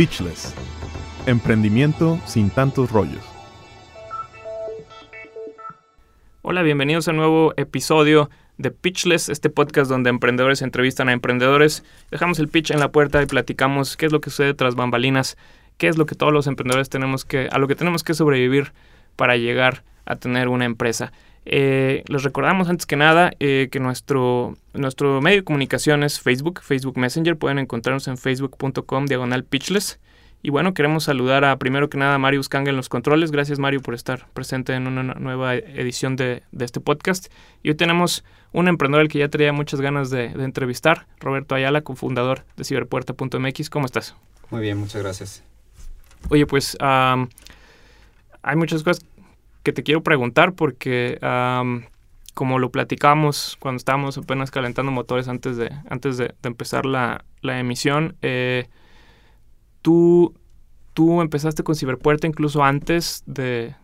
Pitchless. Emprendimiento sin tantos rollos. Hola, bienvenidos a un nuevo episodio de Pitchless, este podcast donde emprendedores entrevistan a emprendedores. Dejamos el pitch en la puerta y platicamos qué es lo que sucede tras bambalinas, qué es lo que todos los emprendedores tenemos que, a lo que tenemos que sobrevivir para llegar a tener una empresa. Eh, les recordamos antes que nada eh, que nuestro, nuestro medio de comunicación es Facebook, Facebook Messenger. Pueden encontrarnos en facebook.com diagonal pitchless. Y bueno, queremos saludar a primero que nada a Mario Uscanga en los controles. Gracias Mario por estar presente en una nueva edición de, este podcast. Y hoy tenemos un emprendedor al que ya traía muchas ganas de, entrevistar, Roberto Ayala, cofundador de ciberpuerta.mx. ¿Cómo estás? Muy bien, muchas gracias. Oye, pues hay muchas cosas que te quiero preguntar porque como lo platicamos cuando estábamos apenas calentando motores antes de, antes de, empezar la, emisión, eh, tú, tú empezaste con Ciberpuerta incluso antes de,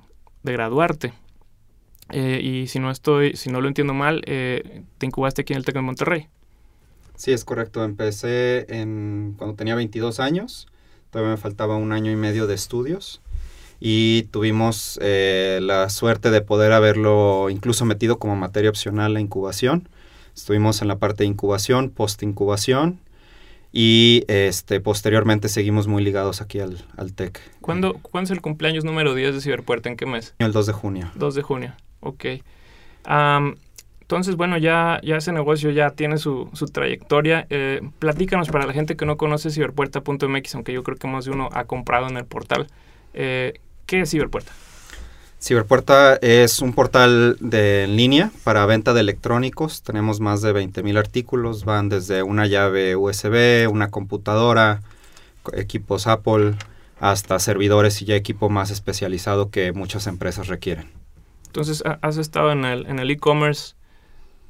graduarte. Eh, y si no estoy, si no lo entiendo mal, eh, te incubaste aquí en el TEC de Monterrey. Sí, es correcto. Empecé en, cuando tenía 22 años. Todavía me faltaba un año y medio de estudios y tuvimos eh, la suerte de poder haberlo incluso metido como materia opcional la incubación. Estuvimos en la parte de incubación, post-incubación y este, posteriormente seguimos muy ligados aquí al, al TEC. ¿Cuándo, ¿Cuándo es el cumpleaños número 10 de Ciberpuerta? ¿En qué mes? El 2 de junio. 2 de junio, ok. entonces, bueno, ya, ya ese negocio ya tiene su, su trayectoria. Eh, platícanos para la gente que no conoce ciberpuerta.mx, aunque yo creo que más de uno ha comprado en el portal. Eh, ¿Qué es Ciberpuerta? Ciberpuerta es un portal de en línea para venta de electrónicos. Tenemos más de 20.000 artículos. Van desde una llave USB, una computadora, equipos Apple, hasta servidores y ya equipo más especializado que muchas empresas requieren. Entonces, has estado en el e-commerce,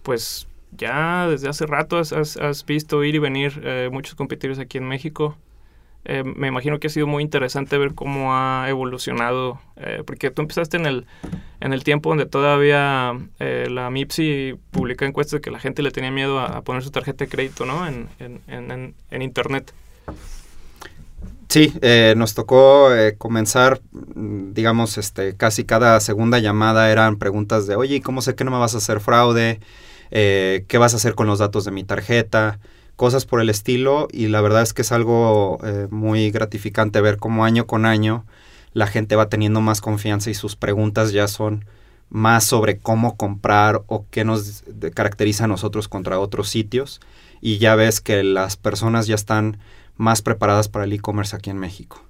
pues ya desde hace rato has, visto ir y venir eh, muchos competidores aquí en México. Eh, me imagino que ha sido muy interesante ver cómo ha evolucionado, eh, porque tú empezaste en el, en el tiempo donde todavía eh, la MIPSI publica encuestas de que la gente le tenía miedo a, poner su tarjeta de crédito ¿no? en, en, en, Internet. Sí, nos tocó comenzar, digamos, este, casi cada segunda llamada eran preguntas de, oye, ¿cómo sé que no me vas a hacer fraude? ¿Qué vas a hacer con los datos de mi tarjeta? Cosas por el estilo y la verdad es que es algo eh, muy gratificante ver cómo año con año la gente va teniendo más confianza y sus preguntas ya son más sobre cómo comprar o qué nos caracteriza a nosotros contra otros sitios y ya ves que las personas ya están más preparadas para el e-commerce aquí en México.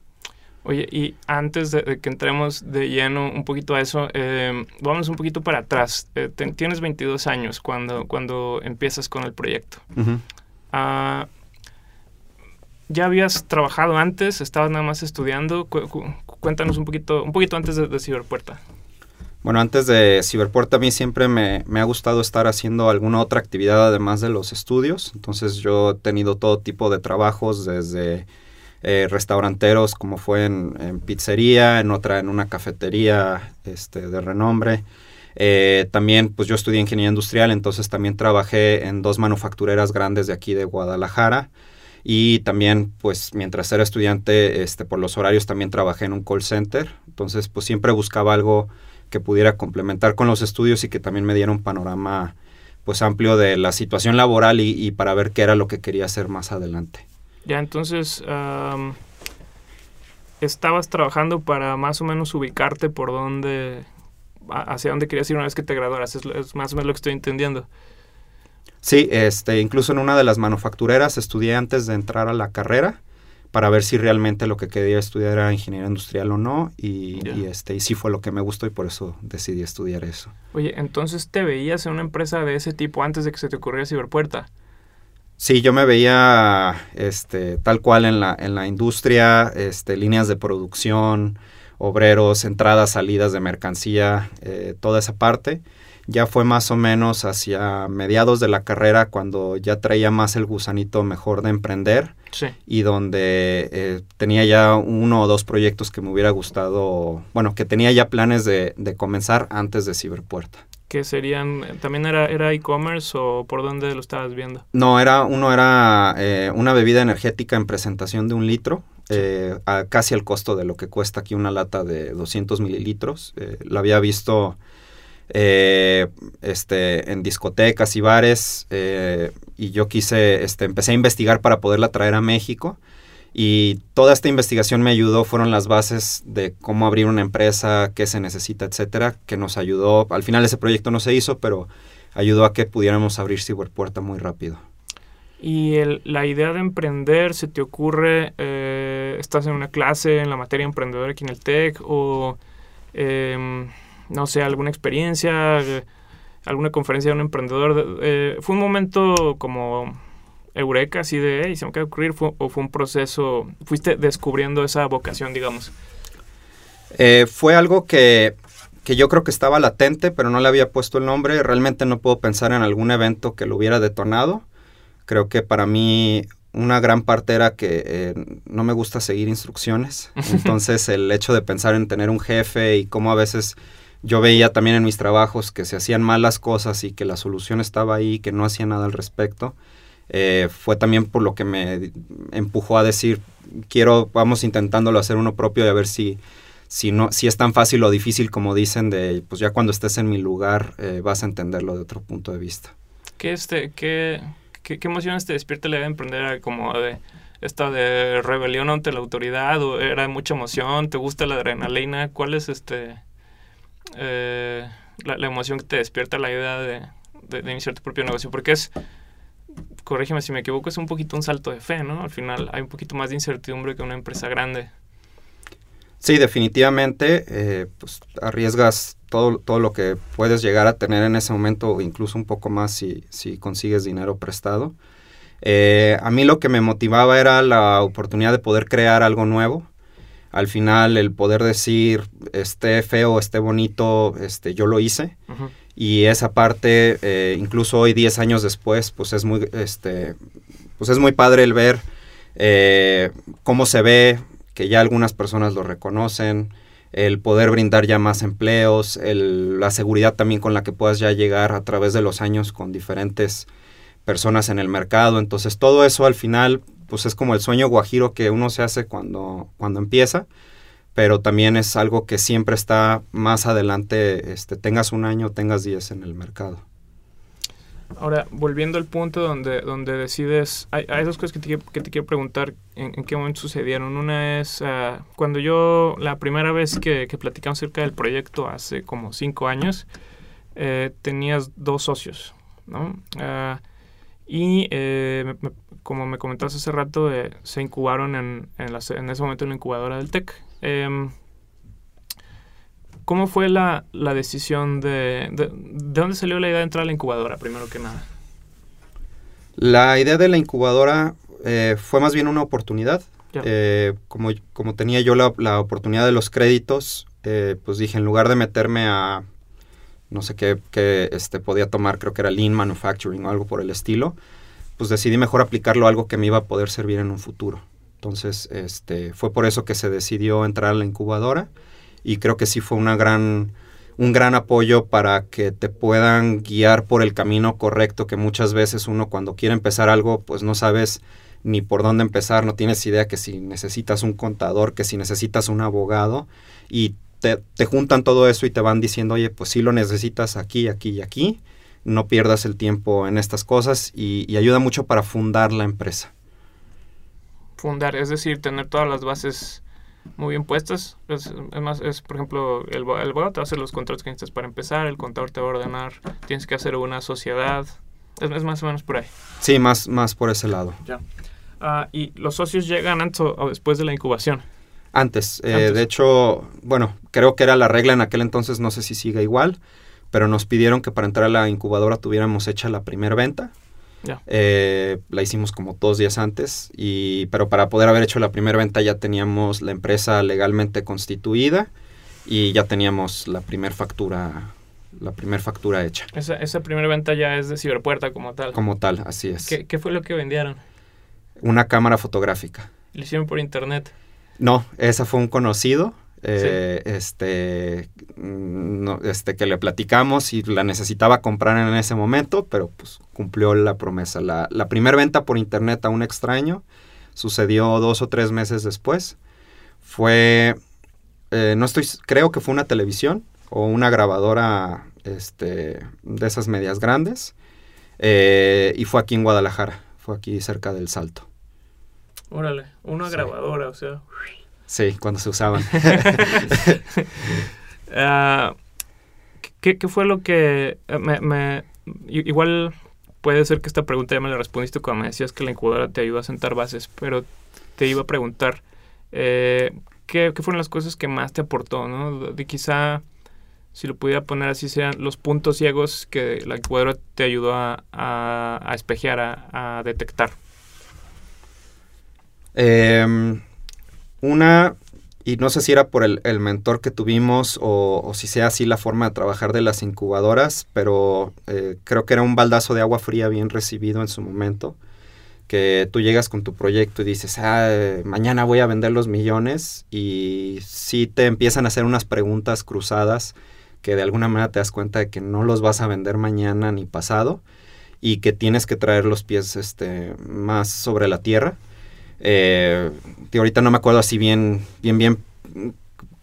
Oye, y antes de, que entremos de lleno un poquito a eso, eh, vamos un poquito para atrás. Eh, tienes 22 años cuando, cuando empiezas con el proyecto. Ah, ¿Ya habías trabajado antes? ¿Estabas nada más estudiando? cuéntanos un poquito, un poquito antes de, Ciberpuerta. Bueno, antes de Ciberpuerta a mí siempre me, ha gustado estar haciendo alguna otra actividad además de los estudios. Entonces yo he tenido todo tipo de trabajos desde eh, restauranteros como fue en, pizzería, en otra en una cafetería este, de renombre. Eh, también, pues yo estudié ingeniería industrial, entonces también trabajé en dos manufactureras grandes de aquí de Guadalajara. Y también, pues mientras era estudiante, este, por los horarios también trabajé en un call center. Entonces, pues siempre buscaba algo que pudiera complementar con los estudios y que también me diera un panorama pues amplio de la situación laboral y, para ver qué era lo que quería hacer más adelante. Ya, entonces, estabas trabajando para más o menos ubicarte por dónde hacia dónde querías ir una vez que te graduaras, es, más o menos lo que estoy entendiendo. Sí, este, incluso en una de las manufactureras estudié antes de entrar a la carrera para ver si realmente lo que quería estudiar era ingeniería industrial o no y, este y sí fue lo que me gustó y por eso decidí estudiar eso. Oye, entonces te veías en una empresa de ese tipo antes de que se te ocurriera Ciberpuerta. Sí, yo me veía este tal cual en la en la industria, este líneas de producción, obreros, entradas, salidas de mercancía, eh, toda esa parte. Ya fue más o menos hacia mediados de la carrera cuando ya traía más el gusanito mejor de emprender y donde eh, tenía ya uno o dos proyectos que me hubiera gustado, bueno, que tenía ya planes de, comenzar antes de Ciberpuerta. ¿Que serían, también era era e-commerce o por dónde lo estabas viendo? No, era, uno era eh, una bebida energética en presentación de un litro, eh, a casi al costo de lo que cuesta aquí una lata de 200 mililitros. Eh, la había visto eh, este, en discotecas y bares y yo quise, este, empecé a investigar para poderla traer a México. Y toda esta investigación me ayudó, fueron las bases de cómo abrir una empresa, qué se necesita, etcétera, que nos ayudó. Al final ese proyecto no se hizo, pero ayudó a que pudiéramos abrir Ciberpuerta muy rápido. Y la idea de emprender, ¿se te ocurre, eh, estás en una clase en la materia emprendedora aquí en el TEC o, em, no sé, alguna experiencia, alguna conferencia de un emprendedor? Eh, ¿Fue un momento como eureka, así de, hey, se me acaba de ocurrir, o fue un proceso, fuiste descubriendo esa vocación, digamos? Eh, fue algo que, que yo creo que estaba latente, pero no le había puesto el nombre. Realmente no puedo pensar en algún evento que lo hubiera detonado Creo que para mí una gran parte era que eh, no me gusta seguir instrucciones. Entonces el hecho de pensar en tener un jefe y cómo a veces yo veía también en mis trabajos que se hacían malas cosas y que la solución estaba ahí, que no hacía nada al respecto, eh, fue también por lo que me empujó a decir, quiero, vamos intentándolo hacer uno propio y a ver si, si, no, si es tan fácil o difícil como dicen de, pues ya cuando estés en mi lugar eh, vas a entenderlo de otro punto de vista. ¿Qué, este, qué, ¿Qué, emociones te despierta la idea de emprender? Como de esta de rebelión ante la autoridad o era mucha emoción, te gusta la adrenalina, ¿cuál es este eh, la, emoción que te despierta la idea de, iniciar tu propio negocio? Porque es, corrígeme si me equivoco, es un poquito un salto de fe, ¿no? Al final hay un poquito más de incertidumbre que una empresa grande. Sí, definitivamente, eh, pues arriesgas todo, todo lo que puedes llegar a tener en ese momento, incluso un poco más si, si consigues dinero prestado. Eh, a mí lo que me motivaba era la oportunidad de poder crear algo nuevo. Al final, el poder decir, esté feo, esté bonito, este, yo lo hice. Y esa parte, eh, incluso hoy, 10 años después, pues es muy, este, pues es muy padre el ver cómo se ve, que ya algunas personas lo reconocen, el poder brindar ya más empleos, la seguridad también con la que puedas ya llegar a través de los años con diferentes personas en el mercado. Entonces todo eso al final pues es como el sueño guajiro que uno se hace cuando, cuando empieza, pero también es algo que siempre está más adelante, este, tengas un año, tengas diez en el mercado. Ahora, volviendo al punto donde, donde decides, hay, hay dos cosas que te, que te quiero preguntar en, qué momento sucedieron. Una es uh, cuando yo, la primera vez que, que, platicamos acerca del proyecto hace como cinco años, eh, tenías dos socios, ¿no? Uh, y eh, como me comentaste hace rato, eh, se incubaron en, en, la, en, ese momento en la incubadora del TEC. ¿Cómo fue la, la decisión de, de, de... dónde salió la idea de entrar a la incubadora, primero que nada? La idea de la incubadora eh, fue más bien una oportunidad. Eh, como, como tenía yo la, la oportunidad de los créditos, eh, pues dije, en lugar de meterme a, no sé qué, qué este, podía tomar, creo que era Lean Manufacturing o algo por el estilo, pues decidí mejor aplicarlo a algo que me iba a poder servir en un futuro. Entonces, este, fue por eso que se decidió entrar a la incubadora y creo que sí fue una gran, un gran apoyo para que te puedan guiar por el camino correcto que muchas veces uno cuando quiere empezar algo pues no sabes ni por dónde empezar, no tienes idea que si necesitas un contador, que si necesitas un abogado y te, te juntan todo eso y te van diciendo, oye, pues sí lo necesitas aquí, aquí y aquí, no pierdas el tiempo en estas cosas y, y ayuda mucho para fundar la empresa. Fundar, es decir, tener todas las bases muy bien puestas. Es, más, es por ejemplo, el, el abogado te va a hacer los contratos que necesitas para empezar, el contador te va a ordenar, tienes que hacer una sociedad. Es, más o menos por ahí. Sí, más, más por ese lado. Ya. Uh, y los socios llegan antes o después de la incubación. Antes, eh, antes. de hecho, bueno, creo que era la regla en aquel entonces, no sé si sigue igual, pero nos pidieron que para entrar a la incubadora tuviéramos hecha la primera venta eh, la hicimos como dos días antes, y, pero para poder haber hecho la primera venta ya teníamos la empresa legalmente constituida y ya teníamos la primera factura la primera factura hecha. Esa, esa primera venta ya es de Ciberpuerta como tal. Como tal, así es. ¿Qué, ¿Qué, fue lo que vendieron? Una cámara fotográfica. ¿Lo hicieron por internet? No, esa fue un conocido eh, este, no, este, que le platicamos y la necesitaba comprar en ese momento, pero pues cumplió la promesa. La, la primera venta por internet a un extraño sucedió dos o tres meses después. Fue, eh, no estoy, creo que fue una televisión o una grabadora este, de esas medias grandes. Eh, y fue aquí en Guadalajara, fue aquí cerca del Salto. Órale, una grabadora, o sea. Sí, cuando se usaban. Ah, ¿qué, fue lo que eh, me, igual puede ser que esta pregunta ya me la respondiste cuando me decías que la incubadora te ayudó a sentar bases, pero te iba a preguntar eh, ¿qué, fueron las cosas que más te aportó, no? De quizá si lo pudiera poner así, sean los puntos ciegos que la incubadora te ayudó a, a, espejear, a, a detectar. Eh, una, y no sé si era por el, mentor que tuvimos o, si sea así la forma de trabajar de las incubadoras, pero eh, creo que era un baldazo de agua fría bien recibido en su momento. Que tú llegas con tu proyecto y dices, ah, mañana voy a vender los millones y si te empiezan a hacer unas preguntas cruzadas que de alguna manera te das cuenta de que no los vas a vender mañana ni pasado y que tienes que traer los pies este, más sobre la tierra eh, ahorita no me acuerdo así bien, bien, bien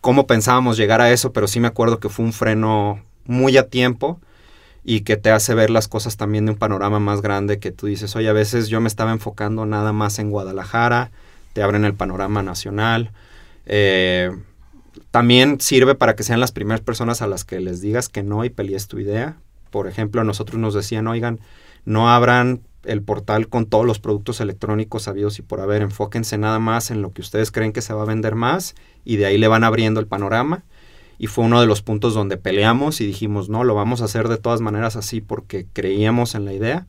cómo pensábamos llegar a eso, pero sí me acuerdo que fue un freno muy a tiempo y que te hace ver las cosas también de un panorama más grande que tú dices, oye, a veces yo me estaba enfocando nada más en Guadalajara, te abren el panorama nacional. Eh, también sirve para que sean las primeras personas a las que les digas que no y pelees tu idea. Por ejemplo, nosotros nos decían, oigan, no abran el portal con todos los productos electrónicos sabidos y por haber. Enfóquense nada más en lo que ustedes creen que se va a vender más y de ahí le van abriendo el panorama. Y fue uno de los puntos donde peleamos y dijimos, no, lo vamos a hacer de todas maneras así porque creíamos en la idea.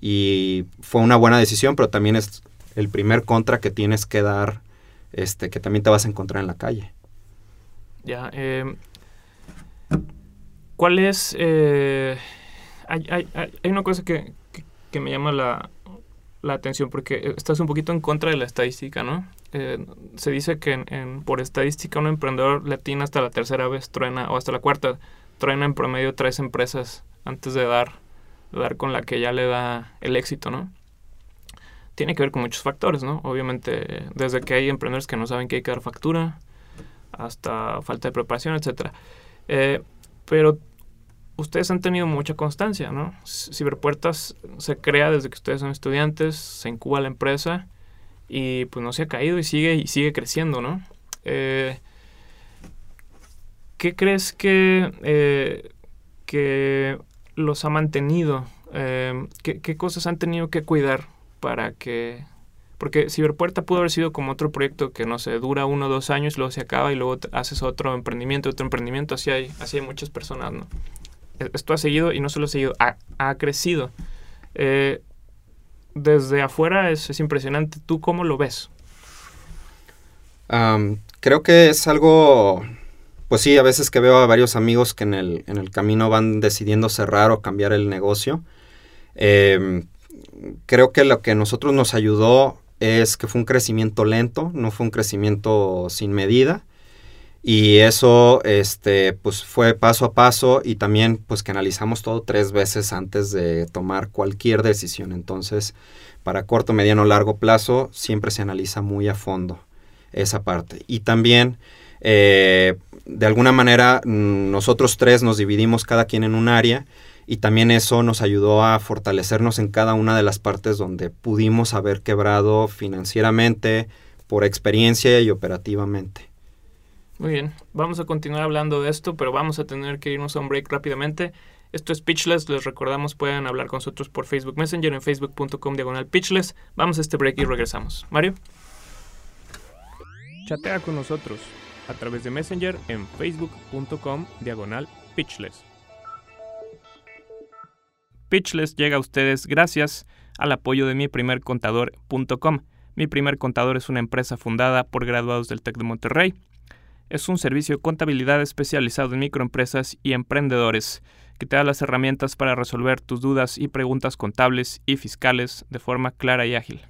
Y fue una buena decisión, pero también es el primer contra que tienes que dar, este, que también te vas a encontrar en la calle. Ya, eh, ¿cuál es... Eh, hay, hay, hay, una cosa que, que me llama la, atención porque estás un poquito en contra de la estadística, ¿no? Eh, se dice que en, por estadística un emprendedor latina hasta la tercera vez truena, o hasta la cuarta, truena en promedio tres empresas antes de dar, dar con la que ya le da el éxito, ¿no? Tiene que ver con muchos factores, ¿no? Obviamente, desde que hay emprendedores que no saben que hay que dar factura, hasta falta de preparación, etc. Eh, pero ustedes han tenido mucha constancia, ¿no? Ciberpuertas se crea desde que ustedes son estudiantes, se incuba la empresa y pues no se ha caído y sigue y sigue creciendo, ¿no? Eh, ¿Qué crees que, eh, que los ha mantenido? Eh, ¿qué, cosas han tenido que cuidar para que... Porque Ciberpuerta pudo haber sido como otro proyecto que, no sé, dura uno o dos años, luego se acaba y luego haces otro emprendimiento, otro emprendimiento, así hay, así hay muchas personas, ¿no? Esto ha seguido y no solo ha seguido, ha, crecido. Eh, desde afuera es, impresionante. ¿Tú cómo lo ves? creo que es algo, pues sí, a veces que veo a varios amigos que en el, en el camino van decidiendo cerrar o cambiar el negocio. Em, creo que lo que a nosotros nos ayudó es que fue un crecimiento lento, no fue un crecimiento sin medida. Y eso, este, pues fue paso a paso y también, pues que analizamos todo tres veces antes de tomar cualquier decisión. Entonces, para corto, mediano, largo plazo, siempre se analiza muy a fondo esa parte. Y también, eh, de alguna manera, mm, nosotros tres nos dividimos cada quien en un área y también eso nos ayudó a fortalecernos en cada una de las partes donde pudimos haber quebrado financieramente, por experiencia y operativamente. Muy bien, vamos a continuar hablando de esto, pero vamos a tener que irnos a un break rápidamente. Esto es Pitchless, les recordamos pueden hablar con nosotros por Facebook Messenger en facebook.com diagonal Pitchless. Vamos a este break y regresamos. Mario. Chatea con nosotros a través de Messenger en facebook.com diagonal Pitchless. Pitchless llega a ustedes gracias al apoyo de mi primer contador.com. Mi primer contador es una empresa fundada por graduados del TEC de Monterrey es un servicio de contabilidad especializado en microempresas y emprendedores que te da las herramientas para resolver tus dudas y preguntas contables y fiscales de forma clara y ágil.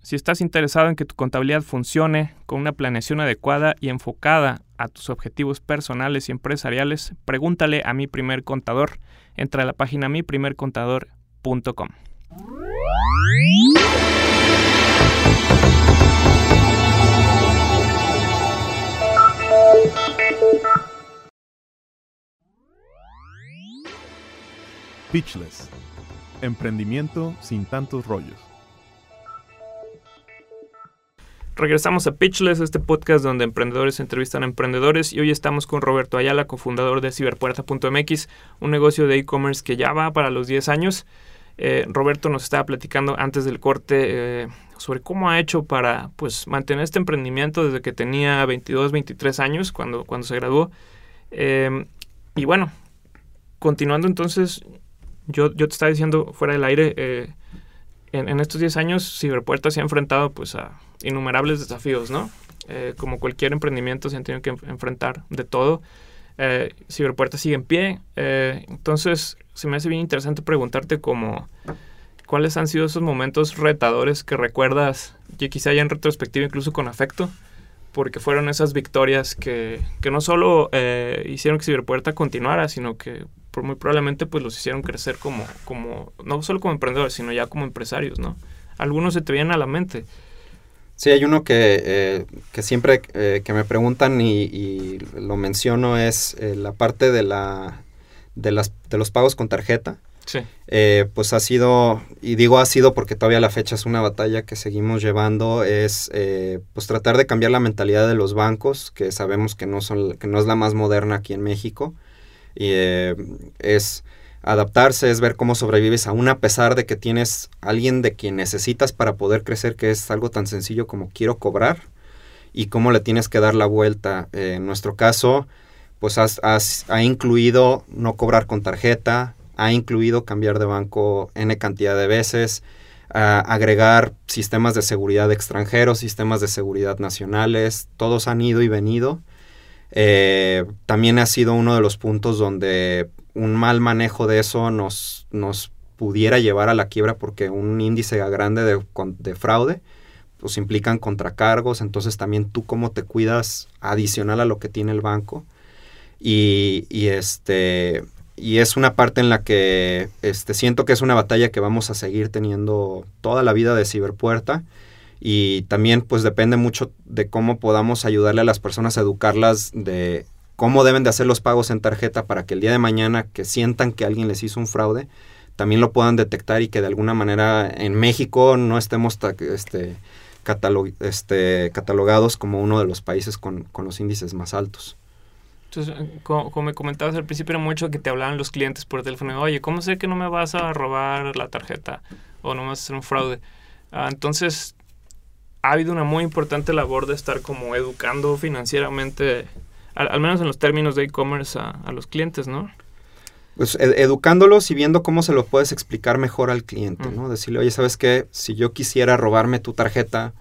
Si estás interesado en que tu contabilidad funcione con una planeación adecuada y enfocada a tus objetivos personales y empresariales, pregúntale a mi primer contador. Entra a la página miprimercontador.com. Pitchless. Emprendimiento sin tantos rollos. Regresamos a Pitchless, este podcast donde emprendedores entrevistan a emprendedores y hoy estamos con Roberto Ayala, cofundador de ciberpuerta.mx, un negocio de e-commerce que ya va para los 10 años. Eh, Roberto nos estaba platicando antes del corte eh, sobre cómo ha hecho para pues, mantener este emprendimiento desde que tenía 22, 23 años cuando, cuando se graduó. Eh, y bueno, continuando entonces, yo, yo te estaba diciendo fuera del aire, en, en, estos 10 años Ciberpuerta se ha enfrentado pues a innumerables desafíos, ¿no? Eh, como cualquier emprendimiento se han tenido que enfrentar de todo. Eh, Ciberpuerta sigue en pie. Eh, entonces, se me hace bien interesante preguntarte como cuáles han sido esos momentos retadores que recuerdas, y quizá ya en retrospectiva incluso con afecto, porque fueron esas victorias que, que no solo eh, hicieron que Ciberpuerta continuara, sino que por muy probablemente pues los hicieron crecer como, como, no solo como emprendedores, sino ya como empresarios, ¿no? Algunos se te vienen a la mente. Sí, hay uno que, eh, que siempre eh, que me preguntan y, y lo menciono es eh, la parte de, la, de, las, de los pagos con tarjeta. Sí. Pues ha sido, y digo ha sido porque todavía la fecha es una batalla que seguimos llevando, es eh, pues tratar de cambiar la mentalidad de los bancos, que sabemos que no, son, que no es la más moderna aquí en México. Eh, es adaptarse, es ver cómo sobrevives aún a pesar de que tienes alguien de quien necesitas para poder crecer, que es algo tan sencillo como quiero cobrar y cómo le tienes que dar la vuelta. Eh, en nuestro caso, pues has, has, ha incluido no cobrar con tarjeta, ha incluido cambiar de banco n cantidad de veces, uh, agregar sistemas de seguridad extranjeros, sistemas de seguridad nacionales, todos han ido y venido. Eh, también ha sido uno de los puntos donde un mal manejo de eso nos, nos pudiera llevar a la quiebra porque un índice grande de, de, fraude pues implican contracargos, entonces también tú cómo te cuidas adicional a lo que tiene el banco. Y, y este y es una parte en la que este, siento que es una batalla que vamos a seguir teniendo toda la vida de Ciberpuerta y también pues depende mucho de cómo podamos ayudarle a las personas a educarlas de cómo deben de hacer los pagos en tarjeta para que el día de mañana que sientan que alguien les hizo un fraude, también lo puedan detectar y que de alguna manera en México no estemos este, catalog, este, catalogados como uno de los países con, con los índices más altos. Entonces, como, me comentabas al principio, era mucho que te hablaban los clientes por teléfono. Oye, ¿cómo sé que no me vas a robar la tarjeta? O no me vas a hacer un fraude. Ah, entonces, ha habido una muy importante labor de estar como educando financieramente, al, al menos en los términos de e-commerce, a, a, los clientes, ¿no? Pues ed educándolos y viendo cómo se lo puedes explicar mejor al cliente, ¿no? Decirle, oye, ¿sabes qué? Si yo quisiera robarme tu tarjeta,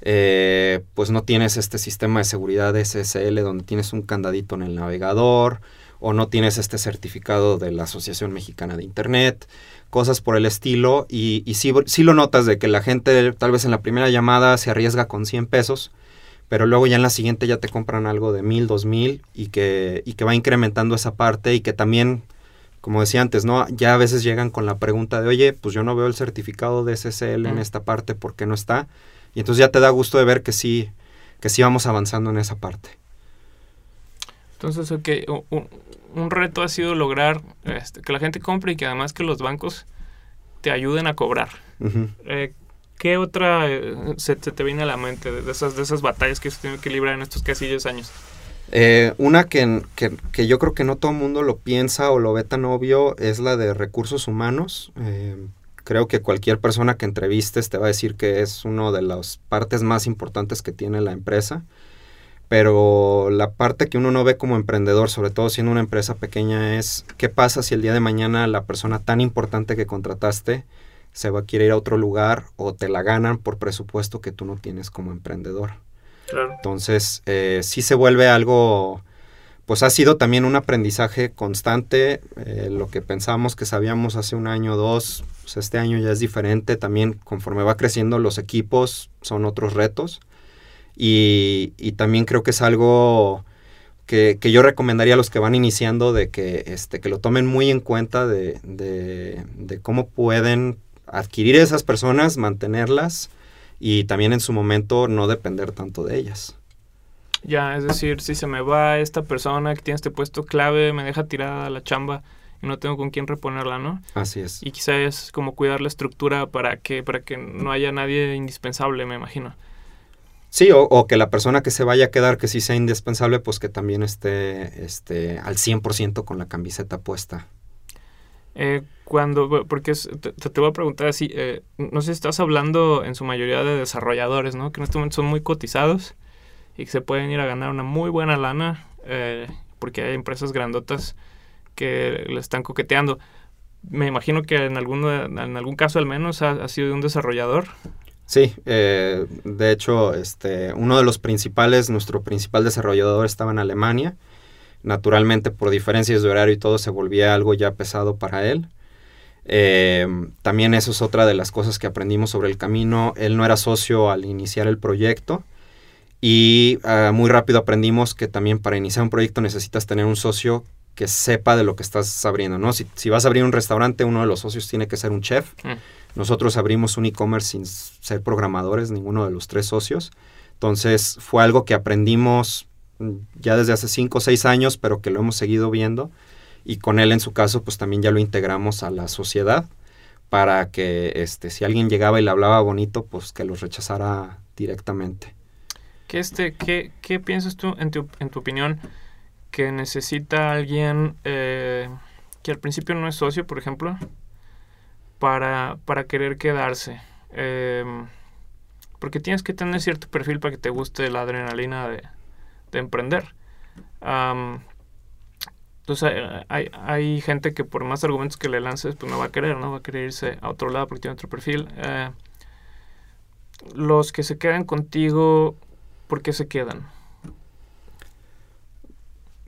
eh, pues no tienes este sistema de seguridad de SSL donde tienes un candadito en el navegador o no tienes este certificado de la Asociación Mexicana de Internet, cosas por el estilo y, y sí, sí, lo notas de que la gente tal vez en la primera llamada se arriesga con 100 pesos, pero luego ya en la siguiente ya te compran algo de 1000, 2000 y que, y que va incrementando esa parte y que también como decía antes, ¿no? Ya a veces llegan con la pregunta de, oye, pues yo no veo el certificado de SSL en esta parte, ¿por qué no está? Y entonces ya te da gusto de ver que sí, que sí vamos avanzando en esa parte. Entonces, ok, un, reto ha sido lograr este, que la gente compre y que además que los bancos te ayuden a cobrar. Uh -huh. eh, ¿Qué otra eh, se, se, te viene a la mente de esas, de esas batallas que se tienen que librar en estos casi 10 años? Eh, una que, que, que, yo creo que no todo el mundo lo piensa o lo ve tan obvio es la de recursos humanos. Eh, creo que cualquier persona que entrevistes te va a decir que es una de las partes más importantes que tiene la empresa. Pero la parte que uno no ve como emprendedor, sobre todo siendo una empresa pequeña, es qué pasa si el día de mañana la persona tan importante que contrataste se va a querer ir a otro lugar o te la ganan por presupuesto que tú no tienes como emprendedor. Claro. Entonces, eh, sí se vuelve algo, pues ha sido también un aprendizaje constante. Eh, lo que pensamos que sabíamos hace un año o dos, pues este año ya es diferente. También conforme va creciendo los equipos, son otros retos. Y, y también creo que es algo que, que, yo recomendaría a los que van iniciando de que, este, que lo tomen muy en cuenta de, de, de cómo pueden adquirir esas personas, mantenerlas y también en su momento no depender tanto de ellas. Ya, es decir, si se me va esta persona que tiene este puesto clave, me deja tirada la chamba y no tengo con quién reponerla, ¿no? Así es. Y quizá es como cuidar la estructura para que, para que no haya nadie indispensable, me imagino. Sí, o, que la persona que se vaya a quedar, que sí sea indispensable, pues que también esté, esté al 100% con la camiseta puesta. Eh, cuando, porque te, te, voy a preguntar así, eh, no sé si estás hablando en su mayoría de desarrolladores, ¿no? Que en este momento son muy cotizados y que se pueden ir a ganar una muy buena lana eh, porque hay empresas grandotas que le están coqueteando. Me imagino que en, alguno, en algún caso al menos ha, ha sido un desarrollador. Sí, eh, de hecho, este, uno de los principales, nuestro principal desarrollador estaba en Alemania. Naturalmente, por diferencias de horario y todo, se volvía algo ya pesado para él. Eh, también eso es otra de las cosas que aprendimos sobre el camino. Él no era socio al iniciar el proyecto y ah, muy rápido aprendimos que también para iniciar un proyecto necesitas tener un socio que sepa de lo que estás abriendo, ¿no? Si, si vas a abrir un restaurante, uno de los socios tiene que ser un chef. Mm. Nosotros abrimos un e-commerce sin ser programadores, ninguno de los tres socios. Entonces fue algo que aprendimos mm, ya desde hace cinco o seis años, pero que lo hemos seguido viendo. Y con él en su caso, pues también ya lo integramos a la sociedad para que este, si alguien llegaba y le hablaba bonito, pues que los rechazara directamente. ¿Qué, este, qué, qué piensas tú, en tu, en tu opinión, que necesita alguien eh, que al principio no es socio, por ejemplo, para, para querer quedarse? Em, porque tienes que tener cierto perfil para que te guste la adrenalina de, emprender. entonces hay, hay, gente que por más argumentos que le lances, pues no va a querer, ¿no? Va a querer irse a otro lado porque tiene otro perfil. Eh, los que se quedan contigo ¿por qué se quedan?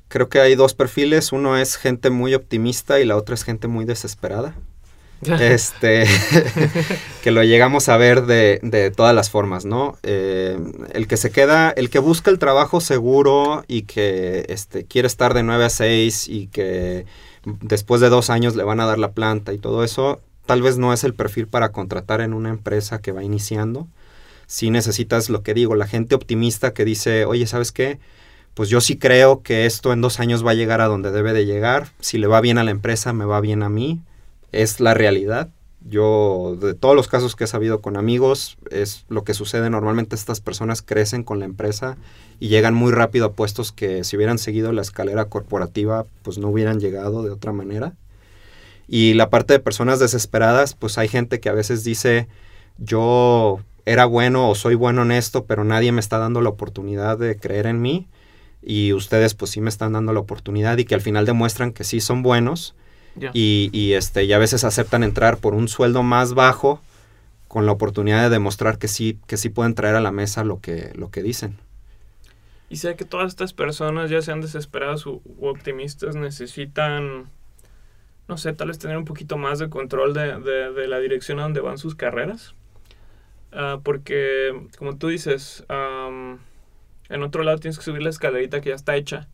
Creo que hay dos perfiles. Uno es gente muy optimista y la otra es gente muy desesperada. este que lo llegamos a ver de, todas las formas, ¿no? Eh, el que se queda, el que busca el trabajo seguro y que este, quiere estar de 9 a 6 y que después de dos años le van a dar la planta y todo eso, tal vez no es el perfil para contratar en una empresa que va iniciando si necesitas lo que digo, la gente optimista que dice, oye, ¿sabes qué? Pues yo sí creo que esto en dos años va a llegar a donde debe de llegar. Si le va bien a la empresa, me va bien a mí. Es la realidad. Yo, de todos los casos que he sabido con amigos, es lo que sucede. Normalmente estas personas crecen con la empresa y llegan muy rápido a puestos que si hubieran seguido la escalera corporativa, pues no hubieran llegado de otra manera. Y la parte de personas desesperadas, pues hay gente que a veces dice, yo era bueno o soy bueno en esto, pero nadie me está dando la oportunidad de creer en mí y ustedes pues sí me están dando la oportunidad y que al final demuestran que sí son buenos y, este, y a veces aceptan entrar por un sueldo más bajo con la oportunidad de demostrar que sí, que sí pueden traer a la mesa lo que, lo que dicen. Y sé que todas estas personas, ya sean desesperadas u, optimistas, necesitan, no sé, tal vez tener un poquito más de control de, de la dirección a donde van sus carreras. Ah, porque, como tú dices, en otro lado tienes que subir la escalerita que ya está hecha.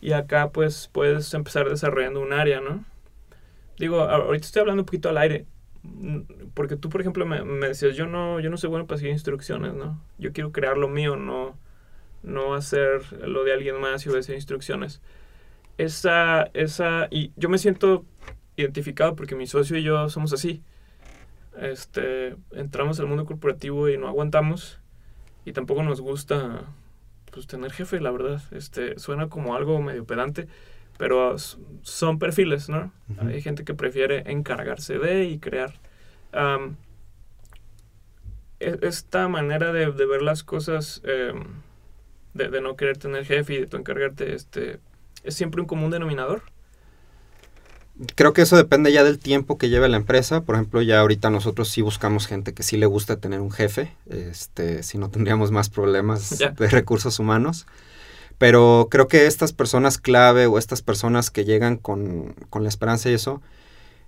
Y acá, pues, puedes empezar desarrollando un área, ¿no? Digo, ahorita estoy hablando un poquito al aire. Mm, porque tú, por ejemplo, me, me decías, yo no, yo no soy bueno para seguir instrucciones, ¿no? Yo quiero crear lo mío, no, no hacer lo de alguien más y obedecer instrucciones. Esa, esa, y yo me siento identificado porque mi socio y yo somos así este, entramos al mundo corporativo y no aguantamos y tampoco nos gusta pues tener jefe, la verdad. Este, suena como algo medio pedante, pero son perfiles, ¿no? Hay gente que prefiere encargarse de y crear. E, esta manera de, ver las cosas, em, de, de, no querer tener jefe y de tú encargarte, este, ¿es siempre un común denominador? Creo que eso depende ya del tiempo que lleve la empresa. Por ejemplo, ya ahorita nosotros sí buscamos gente que sí le gusta tener un jefe, este, si no tendríamos más problemas de recursos humanos. Pero creo que estas personas clave o estas personas que llegan con, la esperanza y eso,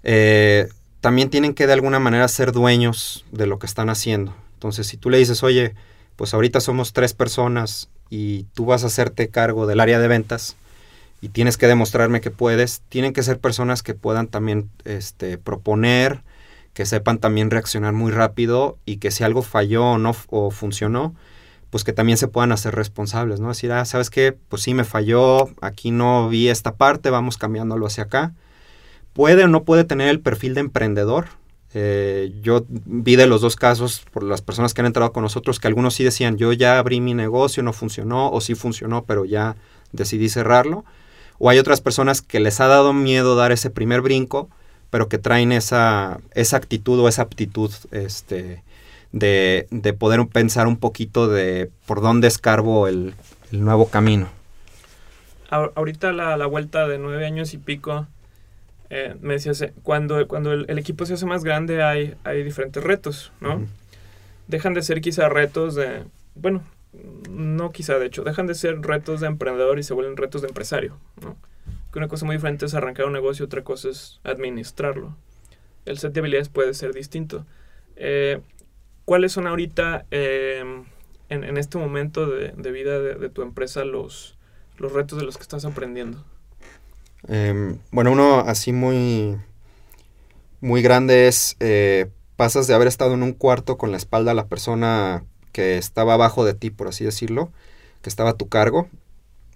eh, también tienen que de alguna manera ser dueños de lo que están haciendo. Entonces, si tú le dices, oye, pues ahorita somos tres personas y tú vas a hacerte cargo del área de ventas, y tienes que demostrarme que puedes, tienen que ser personas que puedan también este, proponer, que sepan también reaccionar muy rápido y que si algo falló o no o funcionó, pues que también se puedan hacer responsables, ¿no? Decir, ah, ¿sabes qué? Pues sí me falló, aquí no vi esta parte, vamos cambiándolo hacia acá. puede o no puede tener el perfil de emprendedor. Eh, yo vi de los dos casos por las personas que han entrado con nosotros que algunos sí decían, yo ya abrí mi negocio, no funcionó, o sí funcionó, pero ya decidí cerrarlo. O hay otras personas que les ha dado miedo dar ese primer brinco, pero que traen esa, esa actitud o esa aptitud este, de, de poder pensar un poquito de por dónde escarbo el, el nuevo camino. Ahorita la, la, vuelta de nueve años y pico, eh, me decías, cuando, cuando el, equipo se hace más grande hay, hay diferentes retos, ¿no? Dejan de ser quizá retos de, bueno, no quizá de hecho, dejan de ser retos de emprendedor y se vuelven retos de empresario. Que una cosa muy diferente es arrancar un negocio, otra cosa es administrarlo. El set de habilidades puede ser distinto. Eh, ¿Cuáles son ahorita, em, en, en, este momento de, de vida de, de, tu empresa, los, los retos de los que estás aprendiendo? Eh, bueno, uno así muy, muy grande es, eh, pasas de haber estado en un cuarto con la espalda a la persona que estaba abajo de ti, por así decirlo, que estaba a tu cargo,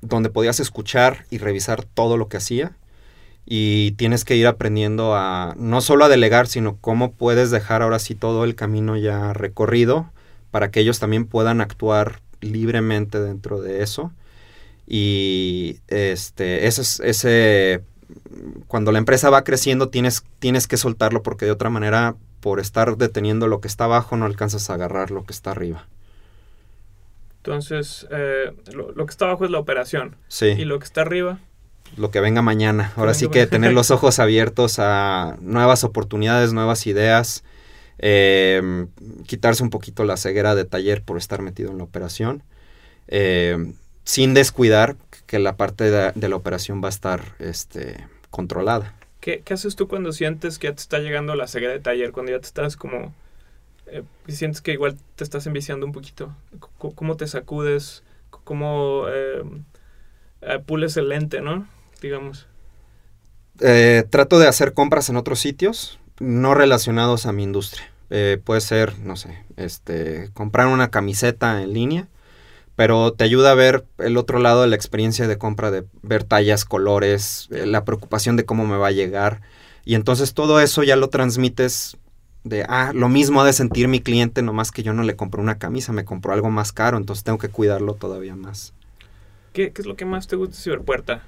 donde podías escuchar y revisar todo lo que hacía. Y tienes que ir aprendiendo a no solo a delegar, sino cómo puedes dejar ahora sí todo el camino ya recorrido para que ellos también puedan actuar libremente dentro de eso. Y este, ese, cuando la empresa va creciendo tienes, tienes que soltarlo porque de otra manera, por estar deteniendo lo que está abajo, no alcanzas a agarrar lo que está arriba. Entonces, eh, lo, lo, que está abajo es la operación. Sí. Y lo que está arriba. Lo que venga mañana. Ahora sí que tener los ojos abiertos a nuevas oportunidades, nuevas ideas. Eh, quitarse un poquito la ceguera de taller por estar metido en la operación. Eh, sin descuidar que la parte de, de, la operación va a estar este, controlada. ¿Qué, ¿Qué, haces tú cuando sientes que ya te está llegando la ceguera de taller? Cuando ya te estás como eh, sientes que igual te estás enviciando un poquito. ¿Cómo te sacudes? ¿Cómo eh, eh, pules el lente, no? Digamos. Eh, trato de hacer compras en otros sitios no relacionados a mi industria. puede ser, no sé, este, comprar una camiseta en línea, pero te ayuda a ver el otro lado de la experiencia de compra, de ver tallas, colores, la preocupación de cómo me va a llegar. Y entonces todo eso ya lo transmites de, ah, lo mismo ha de sentir mi cliente, nomás que yo no le compré una camisa, me compró algo más caro, entonces tengo que cuidarlo todavía más. ¿Qué, qué es lo que más te gusta de Ciberpuerta?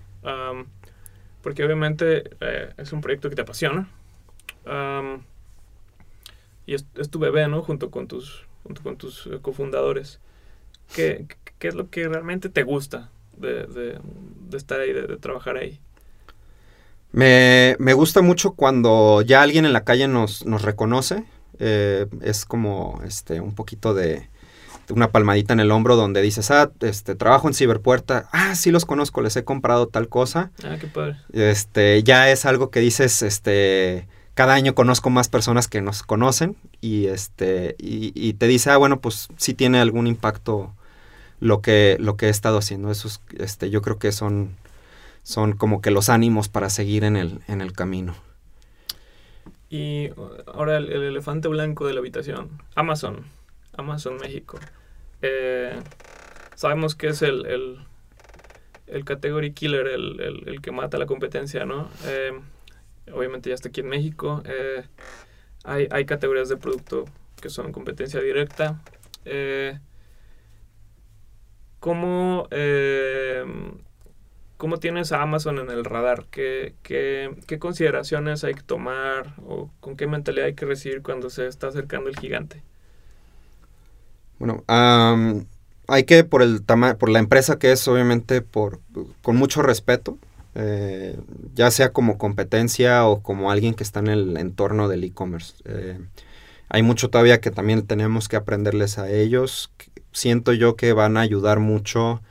Porque obviamente eh, es un proyecto que te apasiona. Y es, tu bebé, ¿no? Junto con tus, junto con tus uh, cofundadores. ¿Qué, ¿Qué, es lo que realmente te gusta de, de, de estar ahí, de, de trabajar ahí? Me, me, gusta mucho cuando ya alguien en la calle nos, nos reconoce. Eh, es como este, un poquito de, de, una palmadita en el hombro donde dices, ah, este, trabajo en Ciberpuerta. Ah, sí los conozco, les he comprado tal cosa. Ah, qué padre. Este, ya es algo que dices, este, cada año conozco más personas que nos conocen y, este, y, te dice, ah, bueno, pues sí tiene algún impacto lo que, lo que he estado haciendo. Eso es, este, yo creo que son son como que los ánimos para seguir en el, en el camino. Y ahora el, el elefante blanco de la habitación, Amazon, Amazon México. Eh, sabemos que es el, el, el category killer, el, el, el, que mata la competencia, ¿no? Eh, obviamente ya está aquí en México. Eh, hay, hay categorías de producto que son competencia directa. Eh, ¿Cómo ¿Cómo tienes a Amazon en el radar? ¿Qué, qué, ¿Qué, consideraciones hay que tomar o con qué mentalidad hay que recibir cuando se está acercando el gigante? Bueno, hay que, por, el por la empresa que es, obviamente, por, con mucho respeto, eh, ya sea como competencia o como alguien que está en el entorno del e-commerce. Eh, hay mucho todavía que también tenemos que aprenderles a ellos. Siento yo que van a ayudar mucho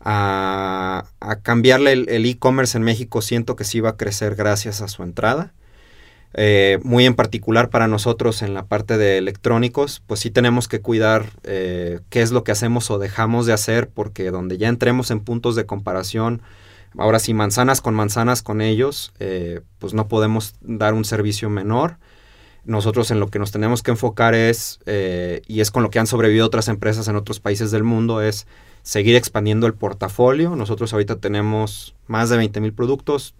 a, cambiarle el e-commerce en México, siento que sí va a crecer gracias a su entrada. Eh, muy en particular para nosotros en la parte de electrónicos, pues sí tenemos que cuidar qué es lo que hacemos o dejamos de hacer, porque donde ya entremos en puntos de comparación, ahora sí manzanas con manzanas con ellos, eh, pues no podemos dar un servicio menor. Nosotros en lo que nos tenemos que enfocar es, eh, y es con lo que han sobrevivido otras empresas en otros países del mundo, es seguir expandiendo el portafolio. Nosotros ahorita tenemos más de 20 mil productos.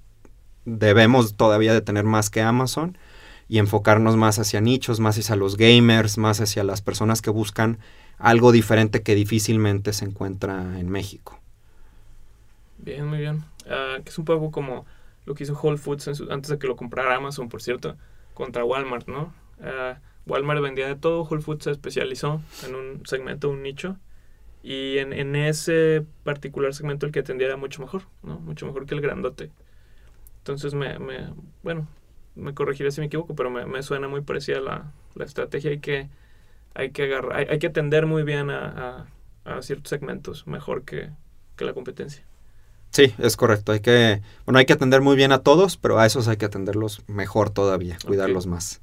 debemos todavía de tener más que Amazon y enfocarnos más hacia nichos, más hacia los gamers, más hacia las personas que buscan algo diferente que difícilmente se encuentra en México. Bien, muy bien. Ah, que es un poco como lo que hizo Whole Foods antes de que lo comprara Amazon, por cierto, contra Walmart, ¿no? Ah, Walmart vendía de todo, Whole Foods se especializó en un segmento, un nicho, y en, en ese particular segmento el que atendía era mucho mejor, ¿no? Mucho mejor que el grandote. Entonces, me, me bueno, me corregiré si me equivoco, pero me, me suena muy parecida la, la estrategia. Hay que, hay que agarrar, hay, que atender muy bien a, a, a ciertos segmentos, mejor que, que la competencia. Sí, es correcto. Hay que, bueno, hay que atender muy bien a todos, pero a esos hay que atenderlos mejor todavía, cuidarlos más.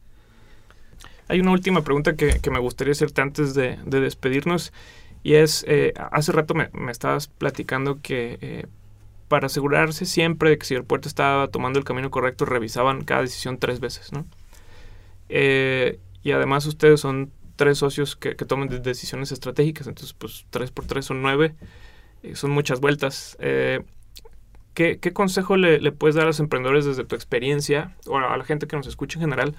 Hay una última pregunta que, que me gustaría hacerte antes de, de despedirnos y es, eh, hace rato me, me, estabas platicando que eh, para asegurarse siempre de que si el puerto estaba tomando el camino correcto, revisaban cada decisión tres veces, ¿no? Eh, y además ustedes son tres socios que, que toman decisiones estratégicas, entonces pues tres por tres son nueve, son muchas vueltas. ¿Qué, ¿qué, consejo le, puedes dar a los emprendedores desde tu experiencia o a la gente que nos escucha en general,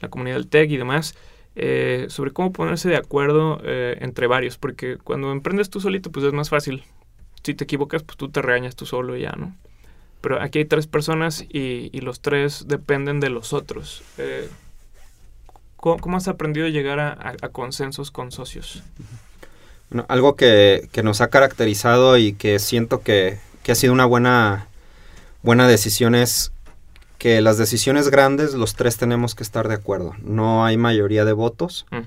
la comunidad del tech y demás, eh, sobre cómo ponerse de acuerdo eh, entre varios? Porque cuando emprendes tú solito, pues es más fácil. Si te equivocas, pues tú te regañas tú solo ya, ¿no? Pero aquí hay tres personas y, los tres dependen de los otros. Eh, ¿cómo, ¿cómo, has aprendido a llegar a, consensos con socios? Bueno, algo que nos ha caracterizado y que siento que que ha sido una buena, buena decisión es que las decisiones grandes los tres tenemos que estar de acuerdo. No hay mayoría de votos, mm.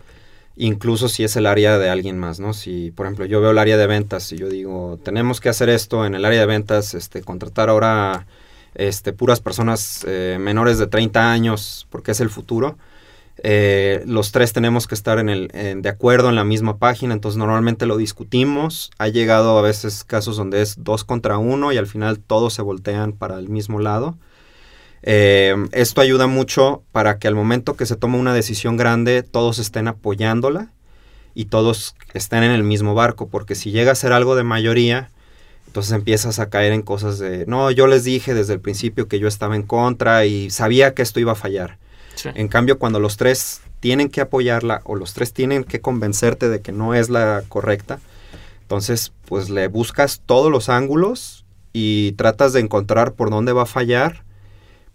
incluso si es el área de alguien más, ¿no? Si, por ejemplo, yo veo el área de ventas y yo digo, tenemos que hacer esto en el área de ventas, este, contratar ahora este, puras personas eh, menores de 30 años, porque es el futuro eh, los tres tenemos que estar en el, de acuerdo en la misma página, entonces normalmente lo discutimos. Ha llegado a veces casos donde es dos contra uno y al final todos se voltean para el mismo lado. Eh, esto ayuda mucho para que al momento que se toma una decisión grande todos estén apoyándola y todos estén en el mismo barco, porque si llega a ser algo de mayoría, entonces empiezas a caer en cosas de, no, yo les dije desde el principio que yo estaba en contra y sabía que esto iba a fallar. En cambio, cuando los tres tienen que apoyarla o los tres tienen que convencerte de que no es la correcta, entonces pues le buscas todos los ángulos y tratas de encontrar por dónde va a fallar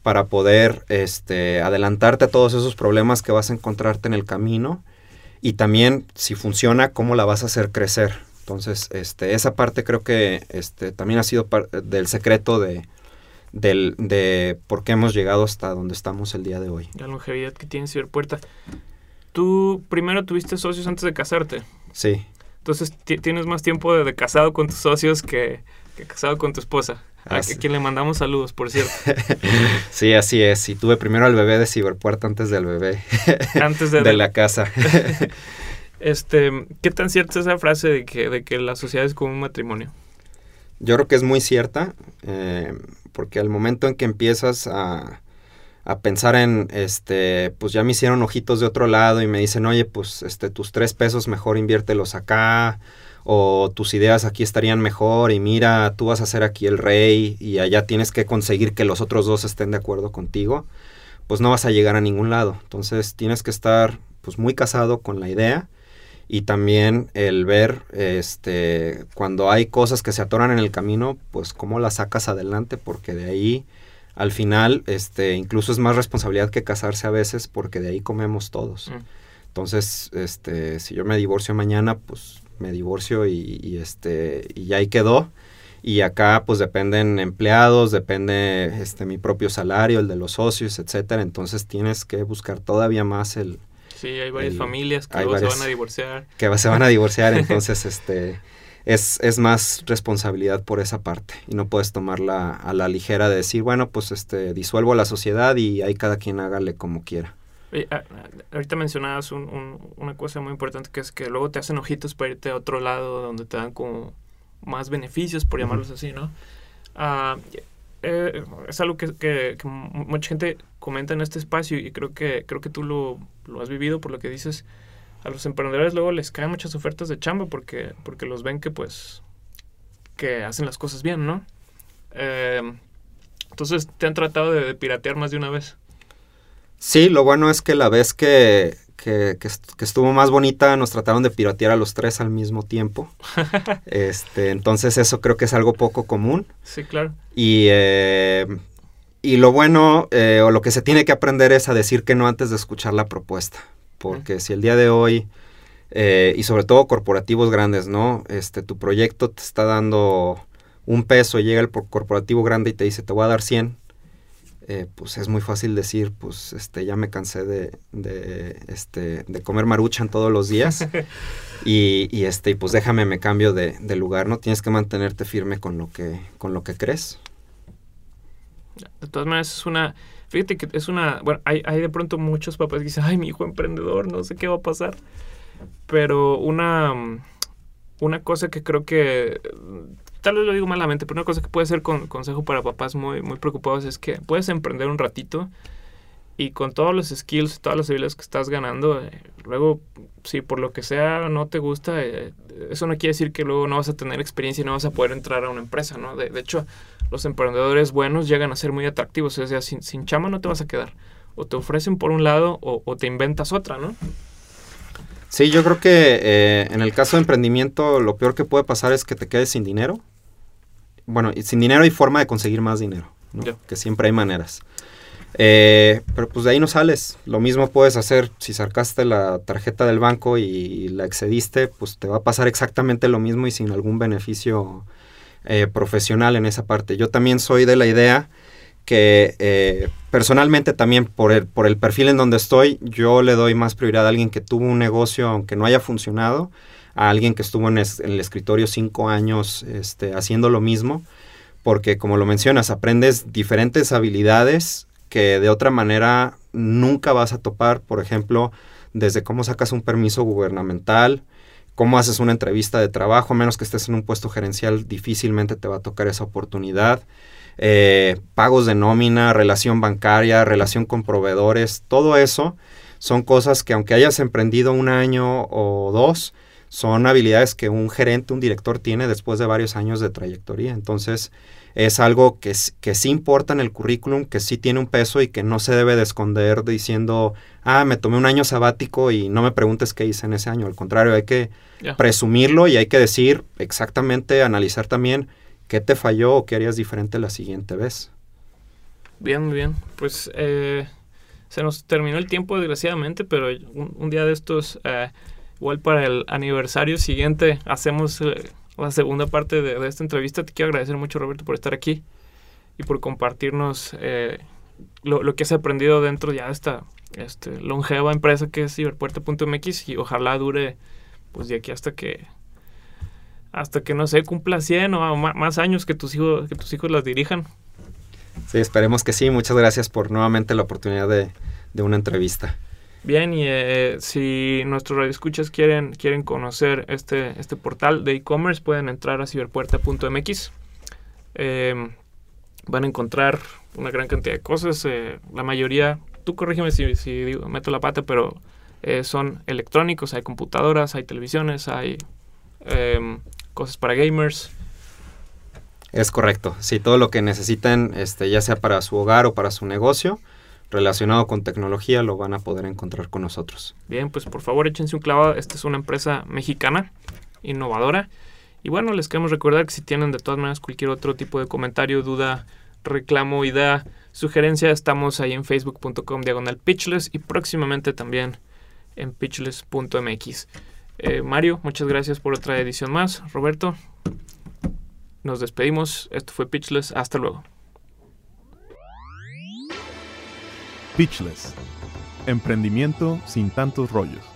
para poder este, adelantarte a todos esos problemas que vas a encontrarte en el camino y también si funciona cómo la vas a hacer crecer. Entonces, este, esa parte creo que este, también ha sido del secreto de, del, de por qué hemos llegado hasta donde estamos el día de hoy. La longevidad que tiene Ciberpuerta. Tú primero tuviste socios antes de casarte. Sí. Entonces tienes más tiempo de, de, casado con tus socios que, que casado con tu esposa. A quien le mandamos saludos, por cierto. sí, así es. Y tuve primero al bebé de Ciberpuerta antes del bebé. Antes de, de la casa. este, ¿Qué tan cierta es esa frase de que, de que la sociedad es como un matrimonio? Yo creo que es muy cierta. Eh, porque al momento en que empiezas a, a, pensar en, este, pues ya me hicieron ojitos de otro lado y me dicen, oye, pues este, tus tres pesos mejor inviértelos acá, o tus ideas aquí estarían mejor y mira, tú vas a ser aquí el rey y allá tienes que conseguir que los otros dos estén de acuerdo contigo, pues no vas a llegar a ningún lado. Entonces tienes que estar pues muy casado con la idea y también el ver este cuando hay cosas que se atoran en el camino pues cómo las sacas adelante porque de ahí al final este incluso es más responsabilidad que casarse a veces porque de ahí comemos todos mm. entonces este si yo me divorcio mañana pues me divorcio y, y este y ahí quedó y acá pues dependen empleados, depende este mi propio salario, el de los socios, etcétera. Entonces tienes que buscar todavía más el, Sí, hay varias el, familias que luego varias, se van a divorciar. Que se van a divorciar, entonces este es, es más responsabilidad por esa parte. Y no puedes tomarla a la ligera de decir, bueno, pues este disuelvo la sociedad y ahí cada quien hágale como quiera. Oye, a, a, ahorita mencionabas un, un, una cosa muy importante que es que luego te hacen ojitos para irte a otro lado donde te dan como más beneficios, por llamarlos uh -huh. así, ¿no? Uh, eh, es algo que, que, mucha gente comenta en este espacio y creo que creo que tú lo, lo, has vivido por lo que dices a los emprendedores luego les caen muchas ofertas de chamba porque porque los ven que pues que hacen las cosas bien no eh, Entonces, ¿te han tratado de, piratear más de una vez? Sí, lo bueno es que la vez que, que, estuvo más bonita nos trataron de piratear a los tres al mismo tiempo. este, entonces eso creo que es algo poco común. Sí, claro. Y, eh, y lo bueno eh, o lo que se tiene que aprender es a decir que no antes de escuchar la propuesta. Porque si el día de hoy, eh, y sobre todo corporativos grandes, ¿no? Este, tu proyecto te está dando un peso y llega el corporativo grande y te dice, te voy a dar 100, eh, pues es muy fácil decir, pues este, ya me cansé de, de, este, de comer maruchan todos los días y, y, este, y pues déjame, me cambio de, de, lugar, ¿no? Tienes que mantenerte firme con lo que, con lo que crees. De todas maneras, es una, fíjate que es una, bueno, hay, hay de pronto muchos papás que dicen, ay, mi hijo emprendedor, no sé qué va a pasar, pero una, una cosa que creo que tal vez lo digo malamente, pero una cosa que puede ser con, consejo para papás muy, muy preocupados es que puedes emprender un ratito y con todos los skills, todas las habilidades que estás ganando, eh, luego, si por lo que sea no te gusta, eh, eso no quiere decir que luego no vas a tener experiencia y no vas a poder entrar a una empresa, ¿no? De, hecho, los emprendedores buenos llegan a ser muy atractivos, o sea, sin, sin chama no te vas a quedar. O te ofrecen por un lado o, o te inventas otra, ¿no? Sí, yo creo que eh, en el caso de emprendimiento lo peor que puede pasar es que te quedes sin dinero bueno, sin dinero hay forma de conseguir más dinero, que siempre hay maneras. Eh, pero pues de ahí no sales. Lo mismo puedes hacer si sacaste la tarjeta del banco y la excediste, pues te va a pasar exactamente lo mismo y sin algún beneficio eh, profesional en esa parte. Yo también soy de la idea que eh, personalmente también por el, por el perfil en donde estoy, yo le doy más prioridad a alguien que tuvo un negocio aunque no haya funcionado a alguien que estuvo en, el escritorio cinco años este, haciendo lo mismo, porque como lo mencionas, aprendes diferentes habilidades que de otra manera nunca vas a topar, por ejemplo, desde cómo sacas un permiso gubernamental, cómo haces una entrevista de trabajo, menos que estés en un puesto gerencial, difícilmente te va a tocar esa oportunidad. Eh, pagos de nómina, relación bancaria, relación con proveedores, todo eso son cosas que aunque hayas emprendido un año o dos, son habilidades que un gerente, un director tiene después de varios años de trayectoria. Entonces, es algo que, que sí importa en el currículum, que sí tiene un peso y que no se debe de esconder diciendo, ah, me tomé un año sabático y no me preguntes qué hice en ese año. Al contrario, hay que presumirlo y hay que decir exactamente, analizar también qué te falló o qué harías diferente la siguiente vez. Bien, bien. Pues eh, se nos terminó el tiempo, desgraciadamente, pero un, día de estos... Eh, Igual para el aniversario siguiente hacemos eh, la segunda parte de, esta entrevista. Te quiero agradecer mucho, Roberto, por estar aquí y por compartirnos eh, lo, que has aprendido dentro ya de esta este, longeva empresa que es ciberpuerta.mx y ojalá dure pues de aquí hasta que hasta que no sé cumpla 100 o más años que tus hijos que tus hijos las dirijan sí esperemos que sí muchas gracias por nuevamente la oportunidad de, de una entrevista Bien, y eh, si nuestros radioescuchas quieren, quieren conocer este, este portal de e-commerce, pueden entrar a ciberpuerta.mx. Em, van a encontrar una gran cantidad de cosas. Eh, la mayoría, tú corrígeme si, si digo, meto la pata, pero eh, son electrónicos. Hay computadoras, hay televisiones, hay em, cosas para gamers. Es correcto. Sí, todo lo que necesiten, este, ya sea para su hogar o para su negocio, relacionado con tecnología lo van a poder encontrar con nosotros. Bien, pues por favor échense un clavado. Esta es una empresa mexicana, innovadora. Y bueno, les queremos recordar que si tienen de todas maneras cualquier otro tipo de comentario, duda, reclamo, idea, sugerencia, estamos ahí en facebook.com diagonal pitchless y próximamente también en pitchless.mx. Eh, Mario, muchas gracias por otra edición más. Roberto, nos despedimos. Esto fue Pitchless. Hasta luego. Pitchless. Emprendimiento sin tantos rollos.